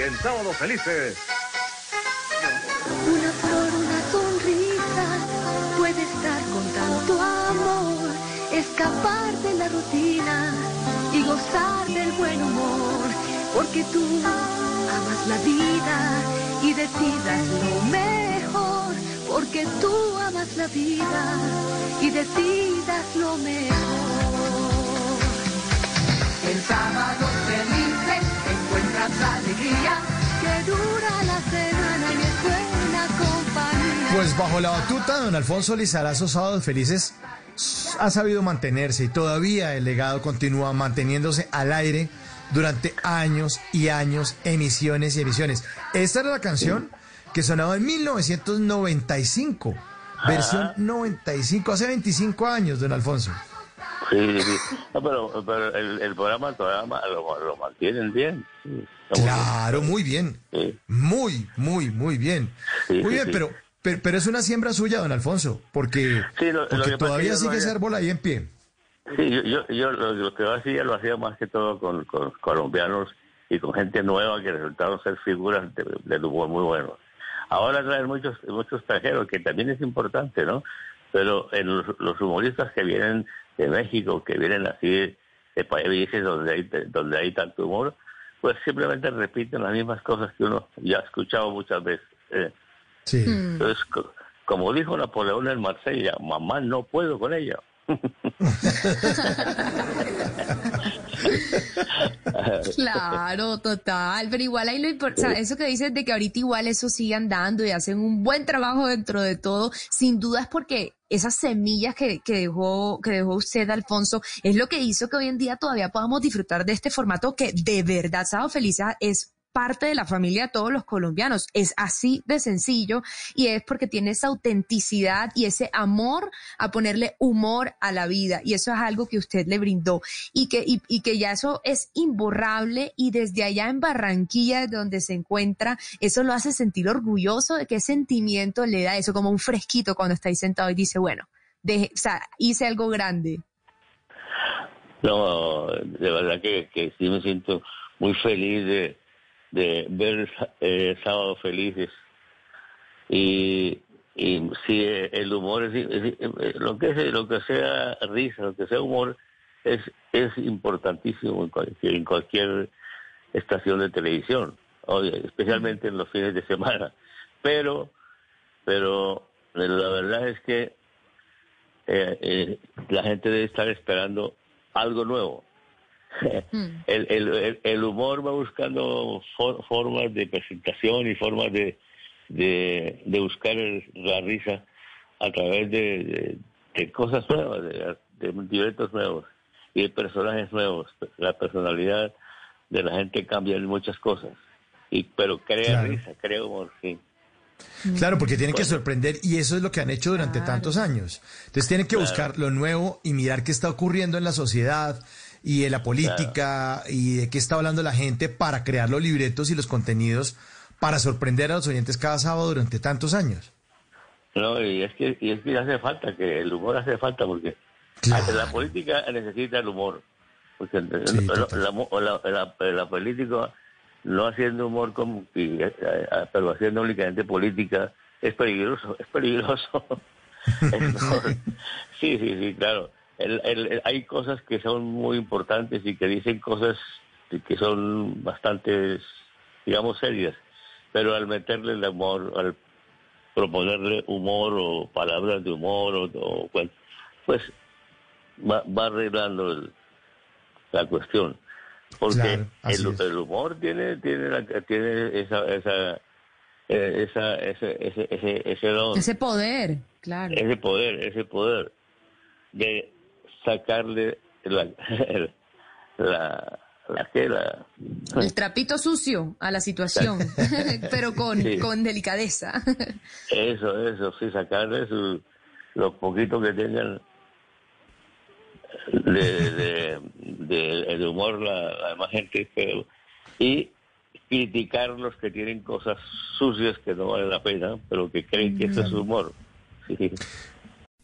En Sábado Felices. Una flor, una sonrisa puede estar con tanto amor, escapar de la rutina y gozar del buen humor, porque tú amas la vida y decidas lo mejor, porque tú amas la vida y decidas lo mejor. Felices encuentras alegría que dura la semana y es buena compañía. Pues bajo la batuta de don Alfonso Lizarazo, Sábados Felices ha sabido mantenerse y todavía el legado continúa manteniéndose al aire durante años y años, emisiones y emisiones. Esta era la canción que sonaba en 1995, versión 95, hace 25 años, don Alfonso. Sí, sí. No, pero, pero el, el programa todavía ma- lo, lo mantienen bien. Sí. Claro, muy bien. Sí. Muy, muy, muy bien. Sí, Muy bien, pero, pero, pero es una siembra suya, don Alfonso, porque, lo- porque todavía sigue no ese árbol ahí en pie. Sí, yo, yo, yo lo, lo que hacía lo hacía más que todo con, con colombianos y con gente nueva que resultaron ser figuras de, humor muy buenos. Ahora traen muchos muchos extranjeros, que también es importante, ¿no? Pero en los, los humoristas que vienen de México, que vienen así de, países donde hay, donde hay tanto humor, pues simplemente repiten las mismas cosas que uno ya ha escuchado muchas veces. eh. Sí. Entonces, co- como dijo Napoleón en Marsella, mamá, no puedo con ella. Claro, total, pero igual ahí lo importante, eso que dices de que ahorita igual eso sigue andando y hacen un buen trabajo dentro de todo, sin duda es porque esas semillas que, que dejó, que dejó usted, Alfonso, es lo que hizo que hoy en día todavía podamos disfrutar de este formato que de verdad, Sábado Feliz es parte de la familia de todos los colombianos. Es así de sencillo y es porque tiene esa autenticidad y ese amor a ponerle humor a la vida. Y eso es algo que usted le brindó y que, y, y que ya eso es imborrable y desde allá en Barranquilla, donde se encuentra, eso lo hace sentir orgulloso de qué sentimiento le da eso, como un fresquito cuando está ahí sentado y dice, bueno, deje- o sea, hice algo grande. No, de verdad que, que sí me siento muy feliz de, de ver eh, Sábado Felices. Y, y sí, el humor, es, lo, que es, lo que sea risa, lo que sea humor, es, es importantísimo en cualquier, en cualquier estación de televisión, especialmente en los fines de semana. Pero, pero la verdad es que eh, eh, la gente debe estar esperando algo nuevo. Mm. El, el, el- humor va buscando for- formas de presentación y formas de, de, de buscar el- la risa a través de, de- de cosas nuevas, de, de directos nuevos y de personajes nuevos. La personalidad de la gente cambia en muchas cosas, y pero crea Claro. risa, crea humor, sí. Claro, porque tienen que sorprender y eso es lo que han hecho durante Claro. tantos años. Entonces tienen que Claro. buscar lo nuevo y mirar qué está ocurriendo en la sociedad y en la política y de qué está hablando la gente para crear los libretos y los contenidos para sorprender a los oyentes cada sábado durante tantos años. No, y es que y es que hace falta que el humor hace falta porque Claro. la política necesita el humor porque Sí, la, la- la- la- la política no haciendo humor como eh, eh, pero haciendo únicamente política es peligroso es peligroso. Sí sí sí claro El- el- el- hay cosas que son muy importantes y que dicen cosas que son bastante digamos serias pero al meterle el amor al proponerle humor o palabras de humor o, o cual- pues va, va arreglando el- la cuestión. Porque Claro, el, el humor tiene tiene la- tiene esa esa eh, esa ese ese ese, ese don, Ese poder, claro. ese poder ese poder de sacarle la la la que la El trapito sucio a la situación, pero con, Sí. con delicadeza. Eso, eso, sí, sacarle su, lo poquito que tengan de, de, de- de humor la, la demás gente pero, y criticar los que tienen cosas sucias que no valen la pena, pero que creen que eso es humor. Sí.